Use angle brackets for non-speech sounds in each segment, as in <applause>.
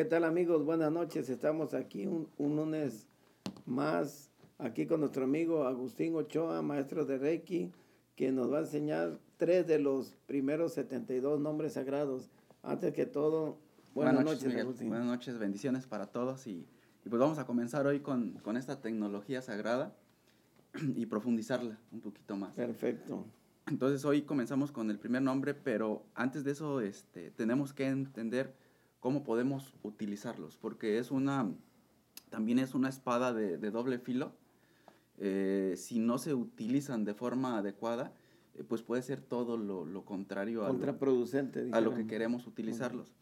¿Qué tal amigos? Buenas noches. Estamos aquí un, un, lunes más, aquí con nuestro amigo Agustín Ochoa, maestro de Reiki, que nos va a enseñar tres de los primeros 72 nombres sagrados. Antes que todo, buenas, noches, Agustín. Buenas noches, bendiciones para todos y, y, pues vamos a comenzar hoy con, con esta tecnología sagrada <clears throat> y profundizarla un poquito más. Perfecto. Entonces hoy comenzamos con el primer nombre, pero antes de eso este, tenemos que entender cómo podemos utilizarlos, porque es una, también es una espada de, doble filo. Eh, si no se utilizan de forma adecuada, eh, pues puede ser todo lo, contrario Contraproducente, a lo, que queremos utilizarlos.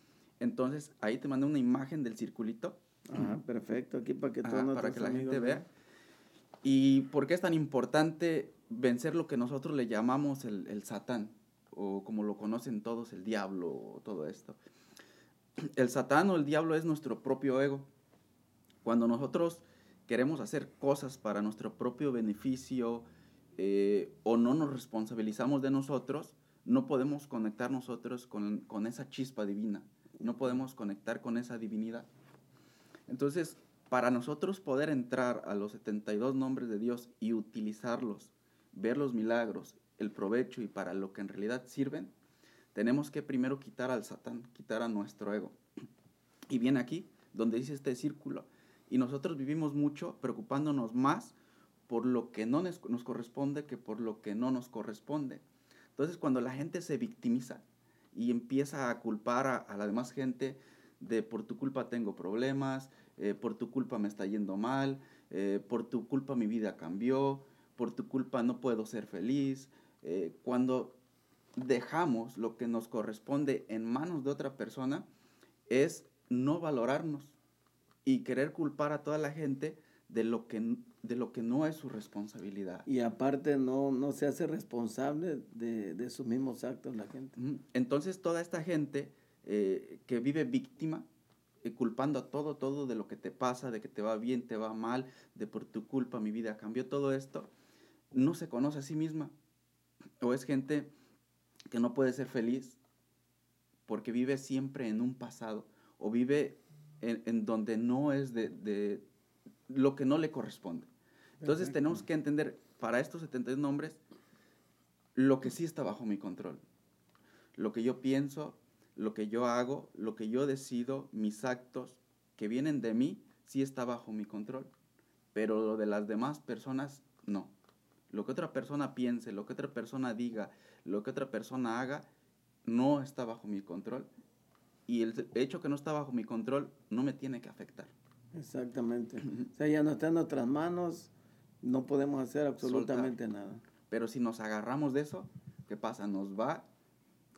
Entonces, ahí te mandé una imagen del circulito. Ajá, perfecto, aquí para que, para que la gente vea. ¿Y por qué es tan importante vencer lo que nosotros le llamamos el, el satán? O como lo conocen todos, el diablo, o todo esto <clears throat> el satán o el diablo es nuestro propio ego. Cuando nosotros queremos hacer cosas para nuestro propio beneficio eh, o no nos responsabilizamos de nosotros, no podemos conectar nosotros con, con, esa chispa divina, no podemos conectar con esa divinidad. Entonces, para nosotros poder entrar a los 72 nombres de Dios y utilizarlos, ver los milagros, el provecho y para lo que en realidad sirven, tenemos que primero quitar al Satán, quitar a nuestro ego. Y viene aquí, donde dice este círculo. Y nosotros vivimos mucho preocupándonos más por lo que no nos, corresponde que por lo que no nos corresponde. Entonces, cuando la gente se victimiza y empieza a culpar a, la demás gente de por tu culpa tengo problemas, eh, por tu culpa me está yendo mal, eh, por tu culpa mi vida cambió, por tu culpa no puedo ser feliz, eh, cuando dejamos lo que nos corresponde en manos de otra persona es no valorarnos y querer culpar a toda la gente de lo que, de lo que no es su responsabilidad. Y aparte no, no se hace responsable de, de sus mismos actos la gente. Entonces toda esta gente eh, que vive víctima, eh, culpando a todo, todo de lo que te pasa, de que te va bien, te va mal, de por tu culpa mi vida cambió, todo esto, no se conoce a sí misma. O es gente que no puede ser feliz porque vive siempre en un pasado o vive en, donde no es de, lo que no le corresponde. Entonces tenemos que entender para estos 71 nombres lo que sí está bajo mi control. Lo que yo pienso, lo que yo hago, lo que yo decido, mis actos que vienen de mí, sí está bajo mi control. Pero lo de las demás personas, no. Lo que otra persona piense, lo que otra persona diga, lo que otra persona haga, no está bajo mi control. Y el hecho que no está bajo mi control no me tiene que afectar. Exactamente. o sea, ya no está en nuestras manos, no podemos hacer absolutamente nada. Pero si nos agarramos de eso, ¿qué pasa? Nos va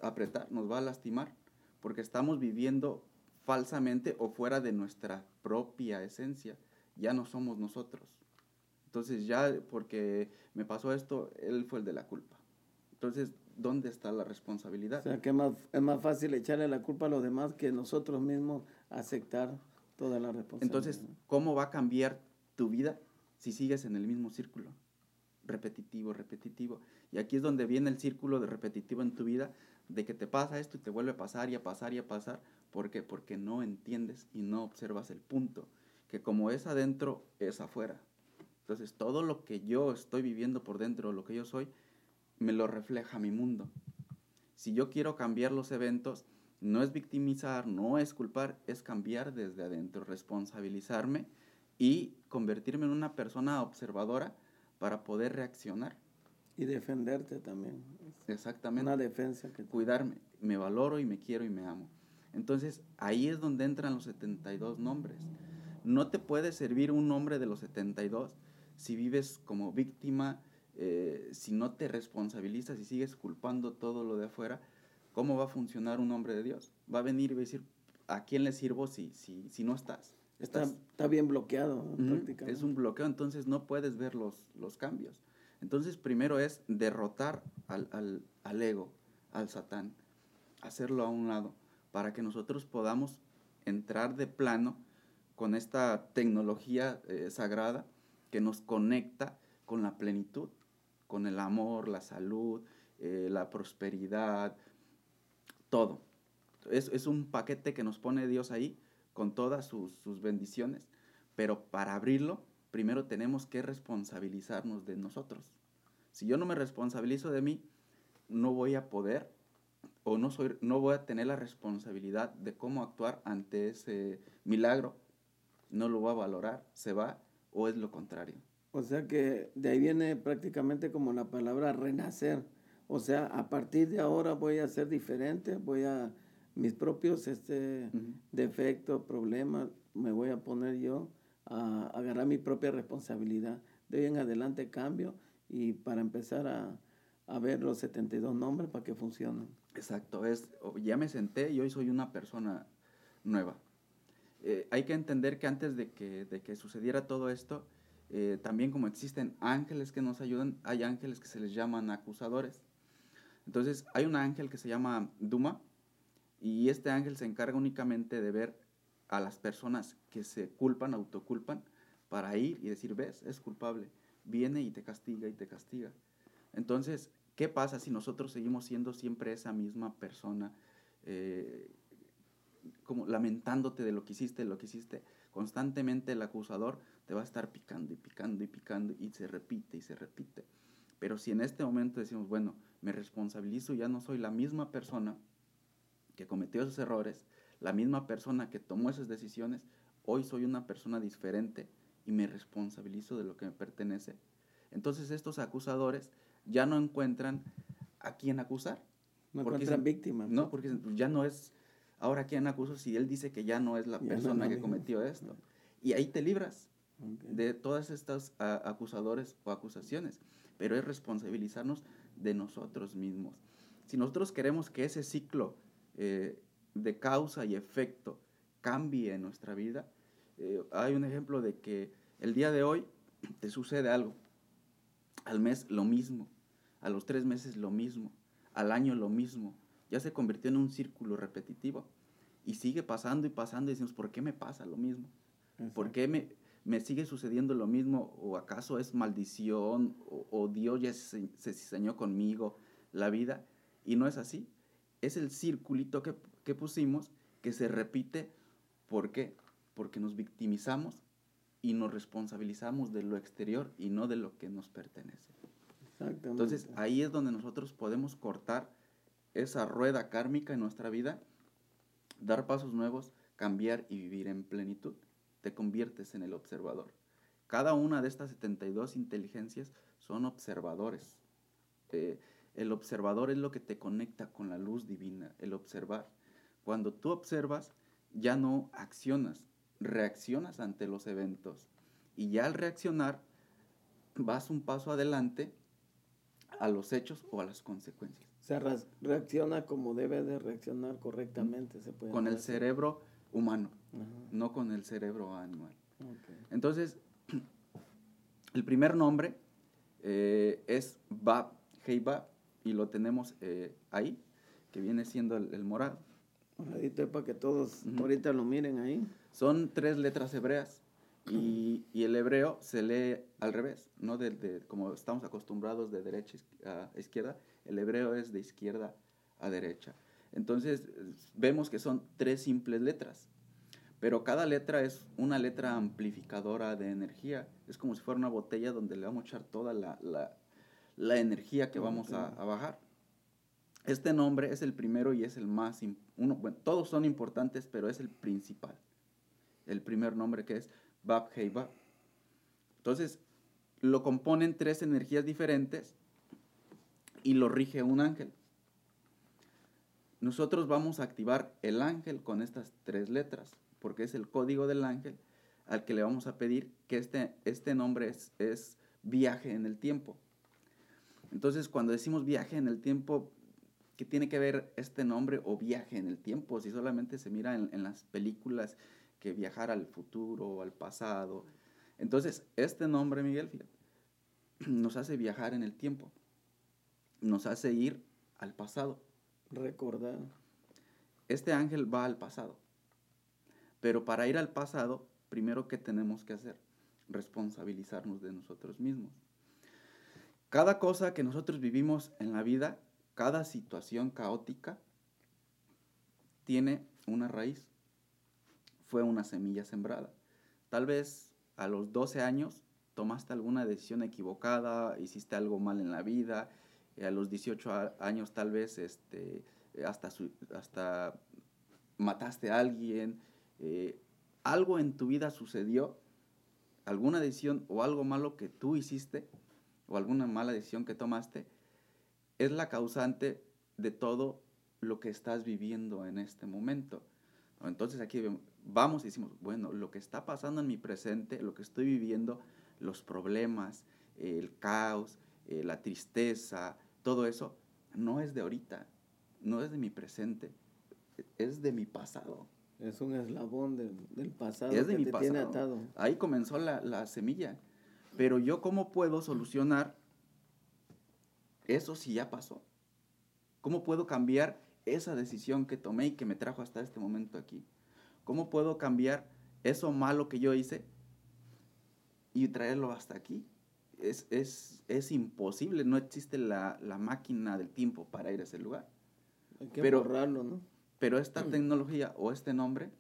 a apretar, nos va a lastimar, porque estamos viviendo falsamente o fuera de nuestra propia esencia. Ya no somos nosotros. Entonces ya porque me pasó esto, él fue el de la culpa. Entonces, ¿dónde está la responsabilidad? O sea, que es más, es más fácil echarle la culpa a los demás que nosotros mismos aceptar toda la responsabilidad. Entonces, ¿cómo va a cambiar tu vida si sigues en el mismo círculo? Repetitivo, repetitivo. Y aquí es donde viene el círculo de repetitivo en tu vida, de que te pasa esto y te vuelve a pasar y a pasar y a pasar. ¿Por qué? Porque no entiendes y no observas el punto, que como es adentro, es afuera. Entonces, todo lo que yo estoy viviendo por dentro, lo que yo soy, me lo refleja mi mundo. Si yo quiero cambiar los eventos, no es victimizar, no es culpar, es cambiar desde adentro, responsabilizarme y convertirme en una persona observadora para poder reaccionar. Y defenderte también. Exactamente. Una defensa que... Cuidarme, me valoro y me quiero y me amo. Entonces, ahí es donde entran los 72 nombres. No te puede servir un nombre de los 72 si vives como víctima, eh, si no te responsabilizas y sigues culpando todo lo de afuera, ¿cómo va a funcionar un hombre de Dios? Va a venir y va a decir, ¿a quién le sirvo si, si, si no estás? Está, está bien bloqueado prácticamente. Es un bloqueo, entonces no puedes ver los, los cambios. Entonces primero es derrotar al, al, al, ego, al satán, hacerlo a un lado, para que nosotros podamos entrar de plano con esta tecnología eh, sagrada que nos conecta con la plenitud, con el amor, la salud, eh, la prosperidad, todo. Es, es, un paquete que nos pone Dios ahí con todas sus, sus bendiciones, pero para abrirlo, primero tenemos que responsabilizarnos de nosotros. Si yo no me responsabilizo de mí, no voy a poder o no, soy, no voy a tener la responsabilidad de cómo actuar ante ese milagro. No lo voy a valorar, se va o es lo contrario. O sea que de ahí viene prácticamente como la palabra renacer. O sea, a partir de ahora voy a ser diferente, voy a mis propios este, defectos, problemas, me voy a poner yo a, agarrar mi propia responsabilidad. De hoy en adelante cambio y para empezar a, a ver los 72 nombres para que funcionen. Exacto, es, ya me senté y hoy soy una persona nueva. Eh, hay que entender que antes de que, de que sucediera todo esto, eh, también como existen ángeles que nos ayudan, hay ángeles que se les llaman acusadores. Entonces, hay un ángel que se llama Duma y este ángel se encarga únicamente de ver a las personas que se culpan, autoculpan, para ir y decir, ves, es culpable. Viene y te castiga y te castiga. Entonces, ¿qué pasa si nosotros seguimos siendo siempre esa misma persona? Eh, como lamentándote de lo que hiciste, lo que hiciste, constantemente el acusador te va a estar picando y picando y picando y se repite y se repite. Pero si en este momento decimos, bueno, me responsabilizo, ya no soy la misma persona que cometió esos errores, la misma persona que tomó esas decisiones, hoy soy una persona diferente y me responsabilizo de lo que me pertenece. Entonces estos acusadores ya no encuentran a quién acusar. No encuentran víctimas. No, porque ya no es ahora quién acuso si él dice que ya no es la persona que cometió esto. Y ahí te libras de todas estas acusadores o acusaciones, pero es responsabilizarnos de nosotros mismos. Si nosotros queremos que ese ciclo eh, de causa y efecto cambie en nuestra vida, eh, hay un ejemplo de que el día de hoy te sucede algo, al mes lo mismo, a los tres meses lo mismo, al año lo mismo, ya se convirtió en un círculo repetitivo. Y sigue pasando y pasando y decimos, ¿por qué me pasa lo mismo? ¿Por qué me, me sigue sucediendo lo mismo? ¿O acaso es maldición? ¿O, Dios ya se, se diseñó conmigo la vida? Y no es así. Es el circulito que, que pusimos que se repite. ¿Por qué? Porque nos victimizamos y nos responsabilizamos de lo exterior y no de lo que nos pertenece. Entonces ahí es donde nosotros podemos cortar esa rueda kármica en nuestra vida, dar pasos nuevos, cambiar y vivir en plenitud. Te conviertes en el observador. Cada una de estas 72 inteligencias son observadores. Eh, el observador es lo que te conecta con la luz divina, el observar. Cuando tú observas, ya no accionas, reaccionas ante los eventos. Y ya al reaccionar, vas un paso adelante a los hechos o a las consecuencias. Reacciona como debe de reaccionar correctamente. Se puede con el cerebro humano, no con el cerebro animal. Entonces, <clears throat> el primer nombre eh, es Bab, Bab, y lo tenemos eh, ahí, que viene siendo el, morado. Moradito para que todos ahorita lo miren ahí. Son tres letras hebreas y, el hebreo se lee al revés, no de, como estamos acostumbrados de derecha a izquierda, el hebreo es de izquierda a derecha. Entonces vemos que son tres simples letras, pero cada letra es una letra amplificadora de energía. Es como si fuera una botella donde le vamos a echar toda la, la, energía que vamos a, bajar. Este nombre es el primero y es el más, uno, bueno, todos son importantes, pero es el principal. El primer nombre que es Bab Hei Entonces, lo componen tres energías diferentes y lo rige un ángel. Nosotros vamos a activar el ángel con estas tres letras, porque es el código del ángel al que le vamos a pedir que este, este nombre es, es viaje en el tiempo. Entonces, cuando decimos viaje en el tiempo, ¿qué tiene que ver este nombre o viaje en el tiempo? Si solamente se mira en, en las películas que viajar al futuro o al pasado. Entonces, este nombre, Miguel, <clears throat> nos hace viajar en el tiempo, nos hace ir al pasado. Recordar. Este ángel va al pasado, pero para ir al pasado, primero, ¿qué tenemos que hacer? Responsabilizarnos de nosotros mismos. Cada cosa que nosotros vivimos en la vida, cada situación caótica, tiene una raíz fue una semilla sembrada. Tal vez a los 12 años tomaste alguna decisión equivocada, hiciste algo mal en la vida, a los 18 años tal vez este, hasta, hasta mataste a alguien, eh, algo en tu vida sucedió, alguna decisión o algo malo que tú hiciste o alguna mala decisión que tomaste, es la causante de todo lo que estás viviendo en este momento. Entonces aquí vamos y decimos, bueno, lo que está pasando en mi presente, lo que estoy viviendo, los problemas, el caos, eh, la tristeza, todo eso, no es de ahorita, no es de mi presente, es de mi pasado. Es un eslabón del pasado es de que mi te tiene atado. Ahí comenzó la, la semilla. Pero yo, ¿cómo puedo solucionar eso si ya pasó? ¿Cómo puedo cambiar esa decisión que tomé y que me trajo hasta este momento aquí? ¿Cómo puedo cambiar eso malo que yo hice y traerlo hasta aquí? Es, es, es imposible, no existe la, la, máquina del tiempo para ir a ese lugar. Hay que pero, borrarlo, ¿no? Pero esta tecnología o este nombre,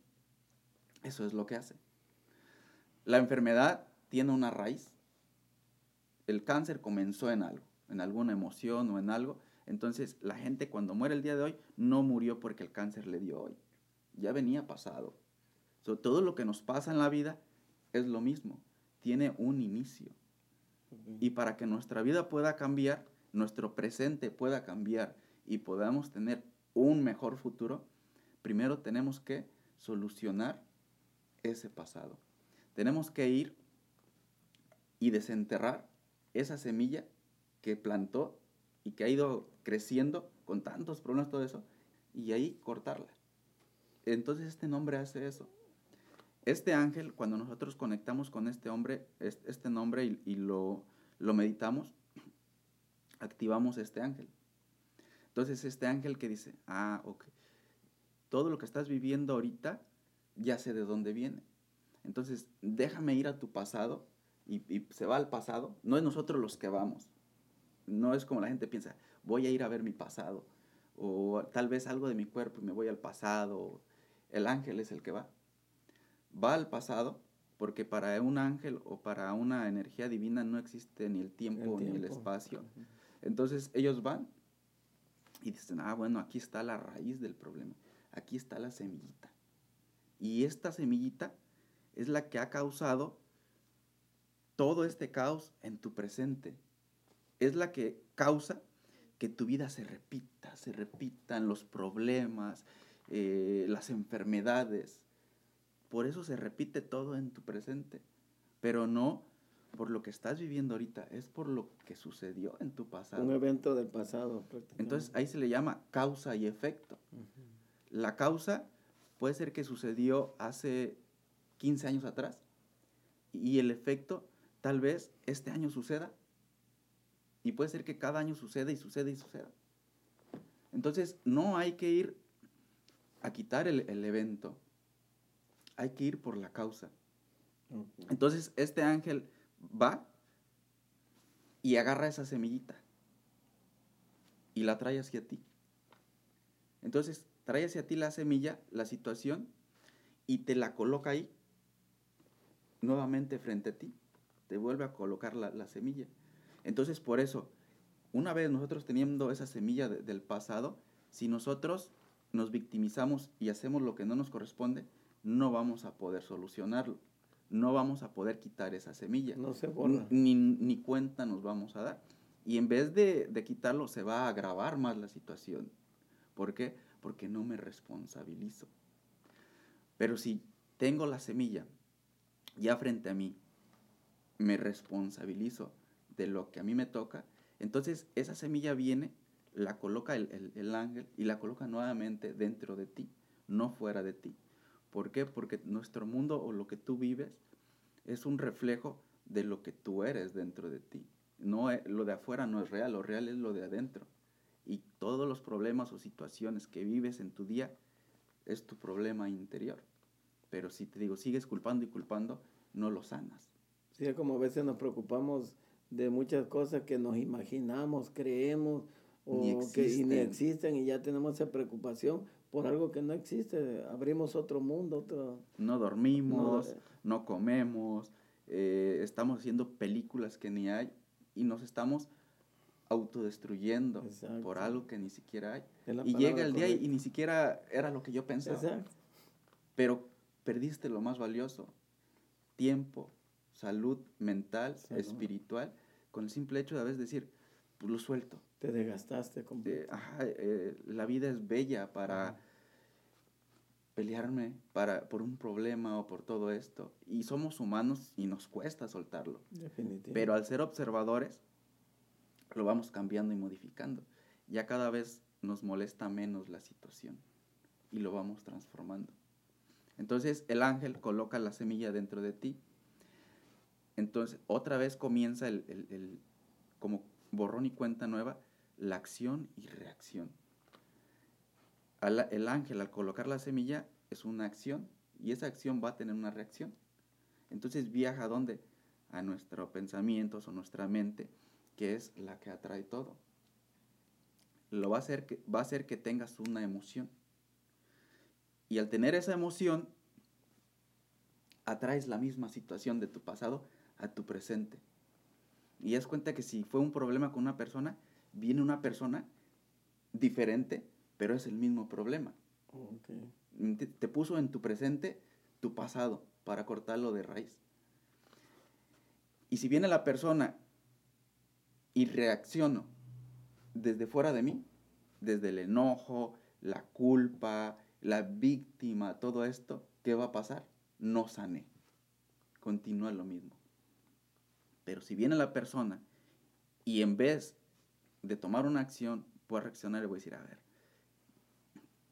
eso es lo que hace. La enfermedad tiene una raíz. El cáncer comenzó en algo, en alguna emoción o en algo. Entonces, la gente cuando muere el día de hoy no murió porque el cáncer le dio hoy. Ya venía pasado. todo lo que nos pasa en la vida es lo mismo. Tiene un inicio. Y para que nuestra vida pueda cambiar, nuestro presente pueda cambiar y podamos tener un mejor futuro, primero tenemos que solucionar ese pasado. Tenemos que ir y desenterrar esa semilla que plantó y que ha ido creciendo con tantos problemas, todo eso, y ahí cortarla. Entonces este nombre hace eso. Este ángel, cuando nosotros conectamos con este hombre, este nombre y, y lo, lo meditamos, activamos este ángel. Entonces este ángel que dice, ah, ok, todo lo que estás viviendo ahorita, ya sé de dónde viene. Entonces, déjame ir a tu pasado y, se va al pasado. No es nosotros los que vamos. No es como la gente piensa, voy a ir a ver mi pasado. O tal vez algo de mi cuerpo y me voy al pasado. El ángel es el que va. Va al pasado porque para un ángel o para una energía divina no existe ni el tiempo, ni el espacio. Entonces ellos van y dicen, ah, bueno, aquí está la raíz del problema aquí está la semillita. Y esta semillita es la que ha causado todo este caos en tu presente. Es la que causa que tu vida se repita, se repitan los problemas, eh, las enfermedades. Por eso se repite todo en tu presente, pero no por lo que estás viviendo ahorita, es por lo que sucedió en tu pasado. Un evento del pasado. Entonces ahí se le llama causa y efecto. La causa puede ser que sucedió hace 15 años atrás y el efecto tal vez este año suceda y puede ser que cada año suceda y suceda y suceda. Entonces no hay que ir a quitar el, evento, hay que ir por la causa. Entonces este ángel va y agarra esa semillita y la trae hacia ti. Entonces trae hacia ti la semilla, la situación, y te la coloca ahí, nuevamente frente a ti. Te vuelve a colocar la, semilla. Entonces, por eso, una vez nosotros teniendo esa semilla del pasado, si nosotros nos victimizamos y hacemos lo que no nos corresponde, no vamos a poder solucionarlo. No vamos a poder quitar esa semilla. No se borra. Ni, ni cuenta nos vamos a dar. Y en vez de, de quitarlo, se va a agravar más la situación. ¿Por qué? porque no me responsabilizo. Pero si tengo la semilla ya frente a mí, me responsabilizo de lo que a mí me toca, entonces esa semilla viene, la coloca el, ángel y la coloca nuevamente dentro de ti, no fuera de ti. ¿Por qué? Porque nuestro mundo o lo que tú vives es un reflejo de lo que tú eres dentro de ti. No, lo de afuera no es real, lo real es lo de adentro y todos los problemas o situaciones que vives en tu día es tu problema interior. Pero si te digo, sigues culpando y culpando, no lo sanas. Sí, como a veces nos preocupamos de muchas cosas que nos imaginamos, creemos o que ni existen y ya tenemos esa preocupación por algo que no existe, abrimos otro mundo, otro... No dormimos, no, comemos, eh, estamos haciendo películas que ni hay y nos estamos autodestruyendo por algo que ni siquiera hay. Y llega el día y, ni siquiera era lo que yo pensaba. Pero perdiste lo más valioso, tiempo, salud mental, espiritual, con el simple hecho de a veces decir, pues lo suelto. Te desgastaste completamente. Eh, la vida es bella para pelearme para, por un problema o por todo esto. Y somos humanos y nos cuesta soltarlo. Definitivamente. Pero al ser observadores, lo vamos cambiando y modificando. Ya cada vez nos molesta menos la situación y lo vamos transformando. Entonces el ángel coloca la semilla dentro de ti. Entonces otra vez comienza el, como borrón y cuenta nueva, la acción y reacción. el ángel al colocar la semilla es una acción y esa acción va a tener una reacción. Entonces viaja a dónde? A nuestros pensamientos o nuestra mente, que es la que atrae todo. Lo va a hacer que, va a hacer que tengas una emoción. Y al tener esa emoción, atraes la misma situación de tu pasado a tu presente. Y es cuenta que si fue un problema con una persona, viene una persona diferente, pero es el mismo problema. Te, puso en tu presente tu pasado para cortarlo de raíz. Y si viene la persona y reacciono desde fuera de mí, desde el enojo, la culpa, la víctima, todo esto, ¿qué va a pasar? No sané. Continúa lo mismo. Pero si viene la persona y en vez de tomar una acción, puede reaccionar y voy a decir, a ver,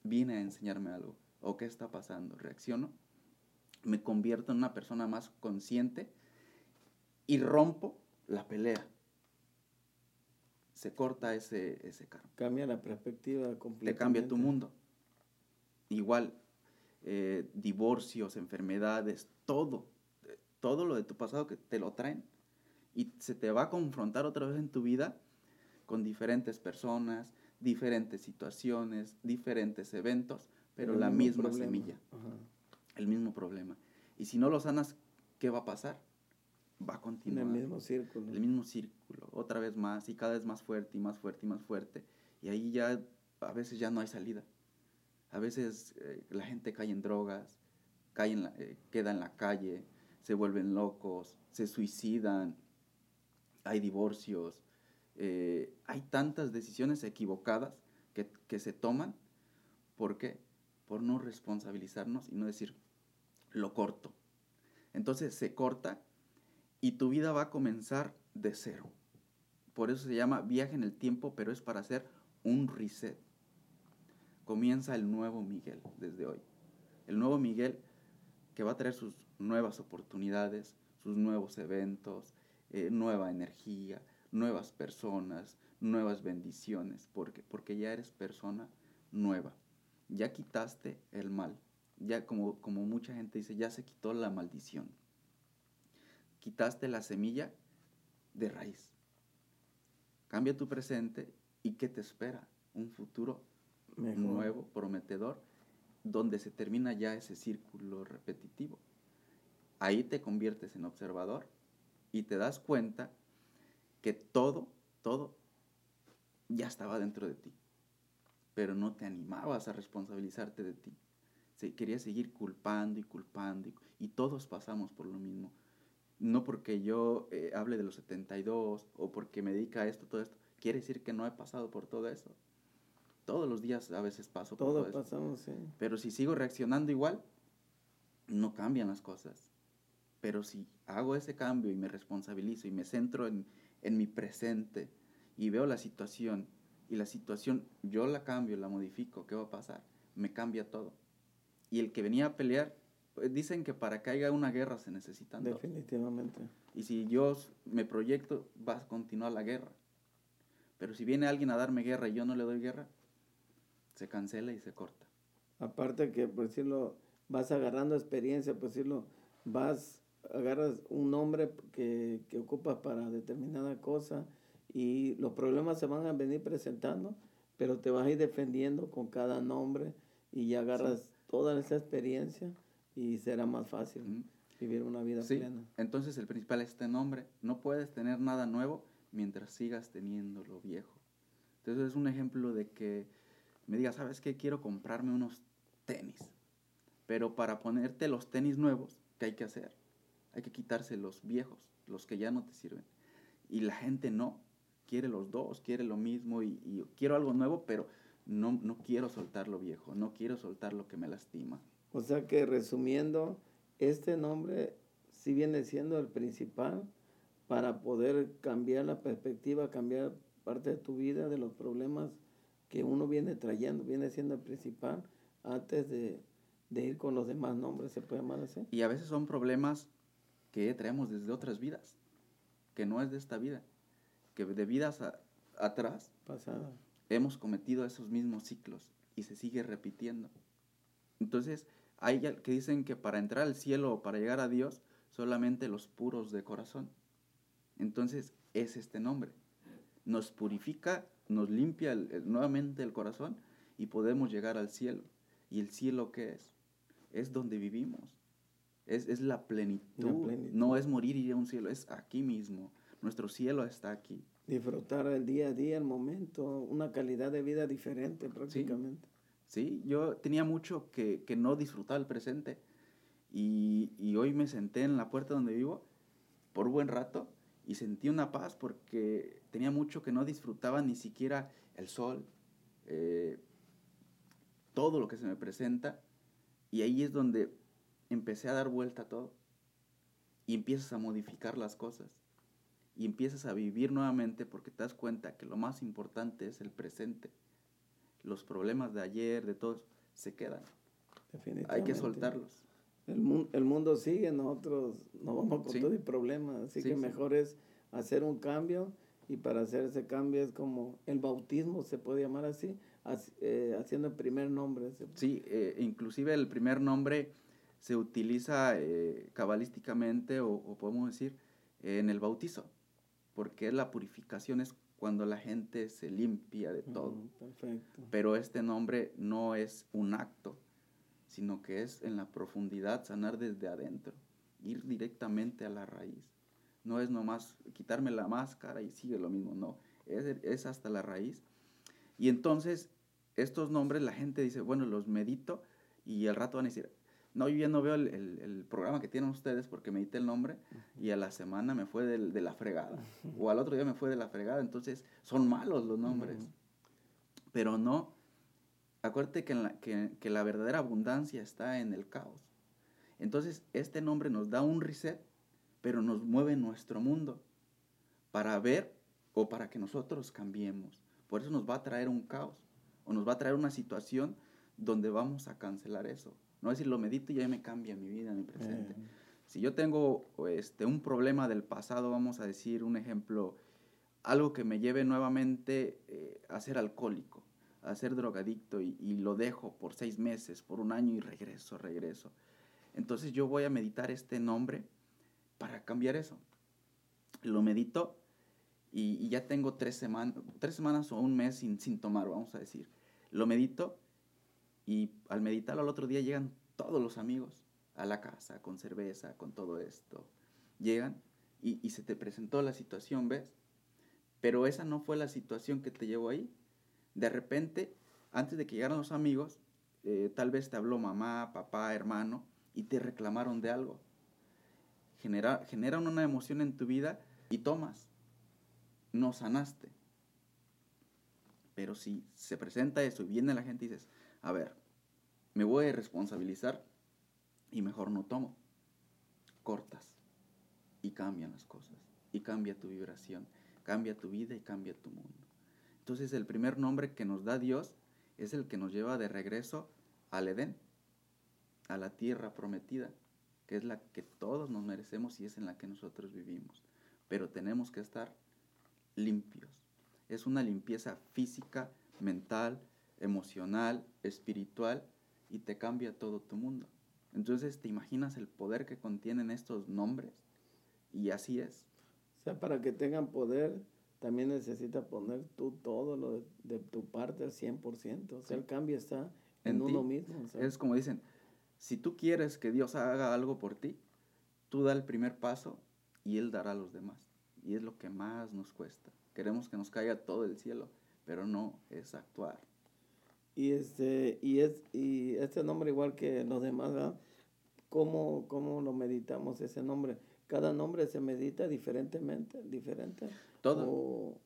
viene a enseñarme algo. ¿O qué está pasando? Reacciono, me convierto en una persona más consciente y rompo la pelea. Se corta ese, ese carro. Cambia la perspectiva completamente. Te cambia tu mundo. Igual, eh, divorcios, enfermedades, todo, todo lo de tu pasado que te lo traen y se te va a confrontar otra vez en tu vida con diferentes personas, diferentes situaciones, diferentes eventos, pero la misma semilla, el mismo problema. Y si no lo sanas, ¿qué va a pasar? Va a continuar. El mismo círculo. El mismo círculo, otra vez más y cada vez más fuerte y más fuerte y más fuerte. Y ahí ya a veces ya no hay salida. A veces eh, la gente cae en drogas, cae en eh, queda en la calle, se vuelven locos, se suicidan, hay divorcios, eh, hay tantas decisiones equivocadas que, se toman. ¿Por qué? Por no responsabilizarnos y no decir, lo corto. Entonces se corta y tu vida va a comenzar de cero. Por eso se llama viaje en el tiempo, pero es para hacer un reset comienza el nuevo Miguel desde hoy. El nuevo Miguel que va a traer sus nuevas oportunidades, sus nuevos eventos, eh, nueva energía, nuevas personas, nuevas bendiciones, porque, porque ya eres persona nueva. Ya quitaste el mal. Ya como, como mucha gente dice, ya se quitó la maldición. Quitaste la semilla de raíz. Cambia tu presente y ¿qué te espera? Un futuro nuevo, prometedor, donde se termina ya ese círculo repetitivo. Ahí te conviertes en observador y te das cuenta que todo, todo ya estaba dentro de ti, pero no te animabas a responsabilizarte de ti. Se, querías seguir culpando y culpando y, todos pasamos por lo mismo. No porque yo eh, hable de los 72 o porque me dedica a esto, todo esto, quiere decir que no he pasado por todo eso todos los días a veces paso por todo, todo pasamos, sí. Pero si sigo reaccionando igual, no cambian las cosas. Pero si hago ese cambio y me responsabilizo y me centro en, en mi presente y veo la situación y la situación yo la cambio, la modifico, ¿qué va a pasar? Me cambia todo. Y el que venía a pelear, pues, dicen que para que haya una guerra se necesitan Definitivamente. Y si yo me proyecto, va a continuar la guerra. Pero si viene alguien a darme guerra y yo no le doy guerra, se cancela y se corta. Aparte que, por decirlo, vas agarrando experiencia, por decirlo, vas, agarras un nombre que, que ocupas para determinada cosa y los problemas se van a venir presentando, pero te vas a ir defendiendo con cada nombre y ya agarras toda esa experiencia y será más fácil vivir una vida sí. plena. Entonces el principal es este nombre. No puedes tener nada nuevo mientras sigas teniendo lo viejo. Entonces es un ejemplo de que me digas, ¿sabes qué? Quiero comprarme unos tenis. Pero para ponerte los tenis nuevos, ¿qué hay que hacer? Hay que quitarse los viejos, los que ya no te sirven. Y la gente no, quiere los dos, quiere lo mismo y, y quiero algo nuevo, pero no, no quiero soltar lo viejo, no quiero soltar lo que me lastima. O sea que resumiendo, este nombre sí viene siendo el principal para poder cambiar la perspectiva, cambiar parte de tu vida, de los problemas que uno viene trayendo, viene siendo el principal antes de, de ir con los demás nombres, se puede llamar así. Y a veces son problemas que traemos desde otras vidas, que no es de esta vida, que de vidas atrás Pasada. hemos cometido esos mismos ciclos y se sigue repitiendo. Entonces, hay que dicen que para entrar al cielo o para llegar a Dios, solamente los puros de corazón. Entonces, es este nombre. Nos purifica, nos limpia nuevamente el corazón y podemos llegar al cielo. ¿Y el cielo qué es? Es donde vivimos. Es, la, plenitud. No es morir y ir a un cielo, es aquí mismo. Nuestro cielo está aquí. Disfrutar el día a día, el momento, una calidad de vida diferente prácticamente. Sí, yo tenía mucho que, no disfrutaba el presente. Y, y, hoy me senté en la puerta donde vivo por buen rato y sentí una paz porque tenía mucho que no disfrutaba ni siquiera el sol, eh, todo lo que se me presenta. Y ahí es donde empecé a dar vuelta a todo. Y empiezas a modificar las cosas. Y empiezas a vivir nuevamente porque te das cuenta que lo más importante es el presente los problemas de ayer, de todos, se quedan. Hay que soltarlos. El, el mundo sigue, nosotros no vamos con todo el problema, así que mejor es hacer un cambio y para hacer ese cambio es como el bautismo, se puede llamar así, eh, haciendo el primer nombre. Sí, eh, inclusive el primer nombre se utiliza eh, cabalísticamente o, o, podemos decir en el bautizo, porque la purificación es cuando la gente se limpia de todo. Pero este nombre no es un acto, sino que es en la profundidad sanar desde adentro, ir directamente a la raíz. No es nomás quitarme la máscara y sigue lo mismo, no, es, es hasta la raíz. Y entonces estos nombres la gente dice, bueno, los medito y al rato van a decir, no, yo ya no veo el, el, programa que tienen ustedes porque me edité el nombre y a la semana me fue de la fregada. O al otro día me fue de la fregada. Entonces, son malos los nombres. Pero no, acuérdate que, la, que, que la verdadera abundancia está en el caos. Entonces, este nombre nos da un reset, pero nos mueve nuestro mundo para ver o para que nosotros cambiemos. Por eso nos va a traer un caos o nos va a traer una situación donde vamos a cancelar eso. No decir, lo medito y ya me cambia mi vida, mi presente. Eh. Si yo tengo este, un problema del pasado, vamos a decir un ejemplo, algo que me lleve nuevamente eh, a ser alcohólico, a ser drogadicto y, y, lo dejo por seis meses, por un año y regreso, regreso. Entonces yo voy a meditar este nombre para cambiar eso. Lo medito y, y ya tengo tres, semanas tres semanas o un mes sin, sin tomar, vamos a decir. Lo medito y al meditarlo al otro día llegan todos los amigos a la casa con cerveza, con todo esto. Llegan y, se te presentó la situación, ¿ves? Pero esa no fue la situación que te llevó ahí. De repente, antes de que llegaran los amigos, eh, tal vez te habló mamá, papá, hermano, y te reclamaron de algo. Genera, generan una emoción en tu vida y tomas. No sanaste. Pero si se presenta eso y viene la gente y dices, a ver, me voy a responsabilizar y mejor no tomo. Cortas y cambian las cosas y cambia tu vibración, cambia tu vida y cambia tu mundo. Entonces el primer nombre que nos da Dios es el que nos lleva de regreso al Edén, a la tierra prometida, que es la que todos nos merecemos y es en la que nosotros vivimos. Pero tenemos que estar limpios. Es una limpieza física, mental, emocional, espiritual, y te cambia todo tu mundo. Entonces, ¿te imaginas el poder que contienen estos nombres? Y así es. O sea, para que tengan poder, también necesita poner tú todo lo de, tu parte al 100%. O sea, el cambio está en, ti. uno mismo. o sea. Es como dicen, si tú quieres que Dios haga algo por ti, tú da el primer paso y Él dará a los demás. Y es lo que más nos cuesta. Queremos que nos caiga todo el cielo, pero no es actuar. Y este, y es, y este nombre igual que los demás, ¿verdad? ¿Cómo, ¿Cómo lo meditamos ese nombre? Cada nombre se medita diferentemente, diferente. Todo. O,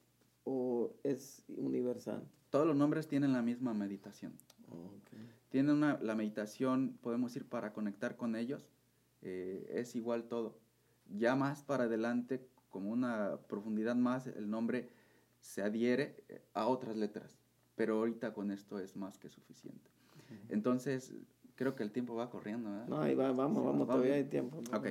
o es universal. Todos los nombres tienen la misma meditación. Tienen una, la meditación, podemos ir para conectar con ellos, eh, es igual todo. Ya más para adelante, como una profundidad más, el nombre se adhiere eh, a otras letras. Pero ahorita con esto es más que suficiente. Entonces, creo que el tiempo va corriendo. ¿verdad? No, ahí va, vamos, Sí, vamos, va todavía hay tiempo. Ok.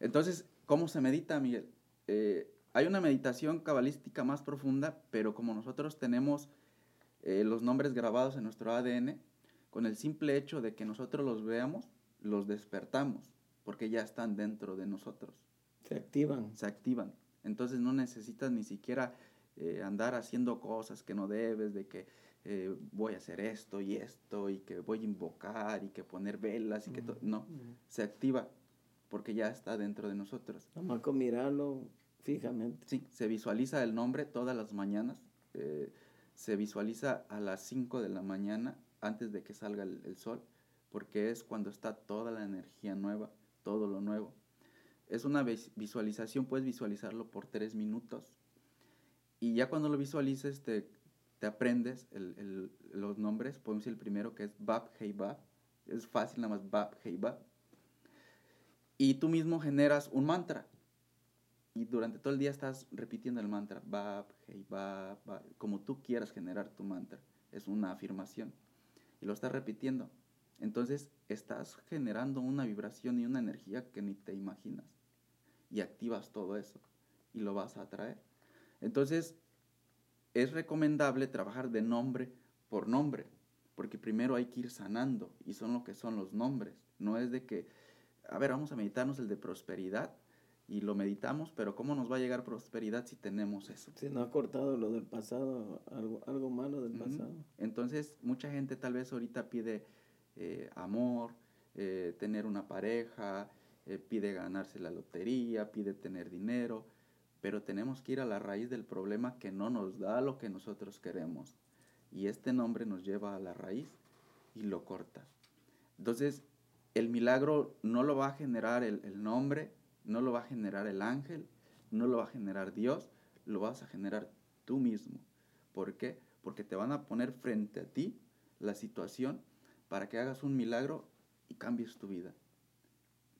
Entonces, ¿cómo se medita, Miguel? Eh, hay una meditación cabalística más profunda, pero como nosotros tenemos eh, los nombres grabados en nuestro ADN, con el simple hecho de que nosotros los veamos, los despertamos, porque ya están dentro de nosotros, Se activan. se activan. Entonces no necesitas ni siquiera eh, andar haciendo cosas que no debes, de que eh, voy a hacer esto y esto, y que voy a invocar, y que poner velas, y que todo. No, se activa porque ya está dentro de nosotros. Nada más con mirarlo fijamente. Sí, se visualiza el nombre todas las mañanas. eh, se visualiza a las 5 de la mañana antes de que salga el, el sol, porque es cuando está toda la energía nueva, todo lo nuevo. Es una vis- visualización, puedes visualizarlo por tres minutos. Y ya cuando lo visualices, te, te aprendes el- los nombres. Podemos decir el primero que es Bab, Hey Bab. Es fácil, nada más Bab, Hey Bab. Y tú mismo generas un mantra. Y durante todo el día estás repitiendo el mantra, Bab, Hey Bab, Bab, como tú quieras generar tu mantra. Es una afirmación. Y lo estás repitiendo. Entonces estás generando una vibración y una energía que ni te imaginas. Y activas todo eso. Y lo vas a atraer. Entonces es recomendable trabajar de nombre por nombre. Porque primero hay que ir sanando. Y son lo que son los nombres. No es de que, a ver, vamos a meditarnos el de prosperidad y lo meditamos, pero ¿cómo nos va a llegar prosperidad si tenemos eso? Si no ha cortado lo del pasado, algo, algo malo del pasado. Entonces, mucha gente tal vez ahorita pide eh, amor, eh, tener una pareja, eh, pide ganarse la lotería, pide tener dinero, pero tenemos que ir a la raíz del problema que no nos da lo que nosotros queremos. Y este nombre nos lleva a la raíz y lo corta. Entonces, el milagro no lo va a generar el, nombre, no lo va a generar el ángel, no lo va a generar Dios, lo vas a generar tú mismo. ¿Por qué? Porque te van a poner frente a ti la situación para que hagas un milagro y cambies tu vida.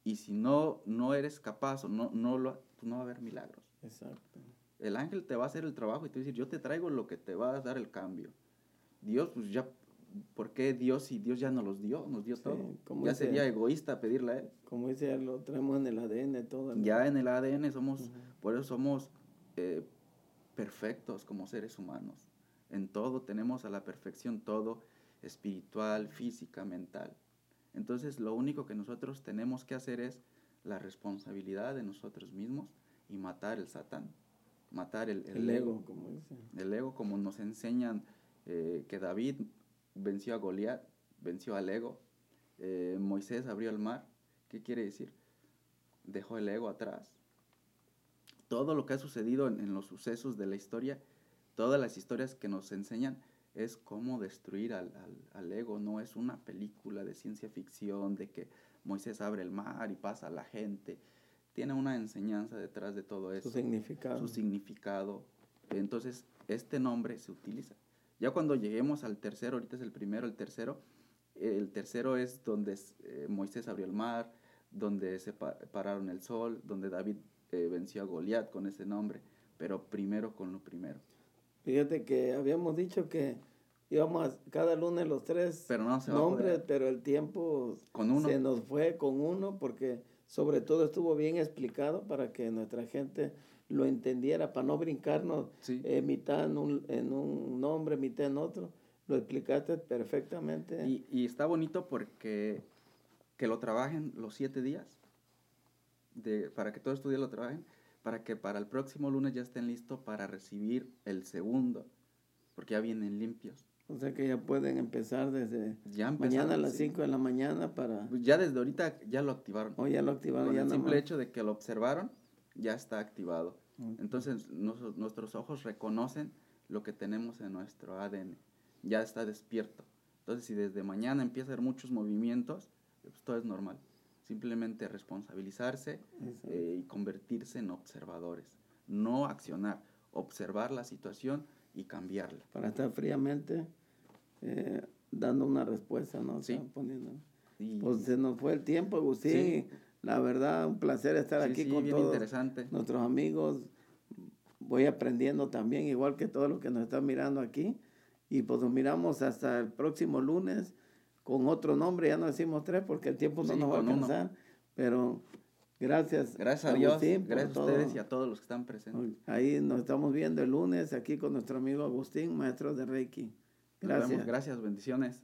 Y si no, no eres capaz o no, no, lo, pues no va a haber milagros. Exacto. El ángel te va a hacer el trabajo y te va a decir, yo te traigo lo que te va a dar el cambio. Dios, pues ya, ¿por qué Dios si Dios ya nos los dio? Nos dio Sí, todo. como Ya dice- sería egoísta pedirle a Él. Como dice, lo traemos en el ADN todo. ¿no? Ya en el ADN somos, Ujú. por eso somos eh, perfectos como seres humanos. En todo tenemos a la perfección todo, espiritual, física, mental. Entonces lo único que nosotros tenemos que hacer es la responsabilidad de nosotros mismos y matar el satán, matar el, el El ego. ego, como dice. El ego, como nos enseñan eh, que David venció a Goliat, venció al ego, eh, Moisés abrió el mar. ¿Qué quiere decir? Dejó el ego atrás. Todo lo que ha sucedido en, en los sucesos de la historia, todas las historias que nos enseñan, es cómo destruir al, al- al ego. No es una película de ciencia ficción de que Moisés abre el mar y pasa a la gente. Tiene una enseñanza detrás de todo eso Su significado. su significado. Entonces, este nombre se utiliza. Ya cuando lleguemos al tercero, ahorita es el primero, el tercero, el tercero es donde eh, Moisés abrió el mar, donde se pa- pararon el sol, donde David eh, venció a Goliat con ese nombre, pero primero con lo primero. Fíjate que habíamos dicho que íbamos a, cada lunes los tres Pero no se nombres, pero el tiempo Con uno. se nos fue con uno porque sobre todo estuvo bien explicado para que nuestra gente lo entendiera, para no brincarnos Sí. eh, mitad en un, en un nombre, mitad en otro. Lo explicaste perfectamente. Y, y está bonito porque que lo trabajen los siete días, de, para que todos estos días lo trabajen, para que para el próximo lunes ya estén listos para recibir el segundo, porque ya vienen limpios. O sea que ya pueden empezar desde Ya mañana a las sí. 5 de la mañana para... Pues Ya desde ahorita ya lo activaron. O ya lo activaron, Con ya el simple hecho de que lo observaron, ya está activado. Entonces nos- nuestros ojos reconocen lo que tenemos en nuestro ADN. Ya está despierto. Entonces si desde mañana empieza a haber muchos movimientos, pues todo es normal. Simplemente responsabilizarse eh, y convertirse en observadores. No accionar, observar la situación y cambiarla. Para estar fríamente eh, dando una respuesta, ¿no? O sea, Sí. poniendo... Y, Pues se nos fue el tiempo, Agustín. Sí. La verdad, un placer estar sí, aquí sí, con bien todos interesante. nuestros amigos. Voy aprendiendo también, igual que todos los que nos están mirando aquí. Y pues nos miramos hasta el próximo lunes con otro nombre. Ya no decimos tres porque el tiempo no Sí, nos va a con uno. alcanzar. Pero gracias. Gracias a Dios, gracias a todo. ustedes y a todos los que están presentes. Ahí nos estamos viendo el lunes aquí con nuestro amigo Agustín, maestro de Reiki. Nos vemos. Gracias. Gracias, bendiciones.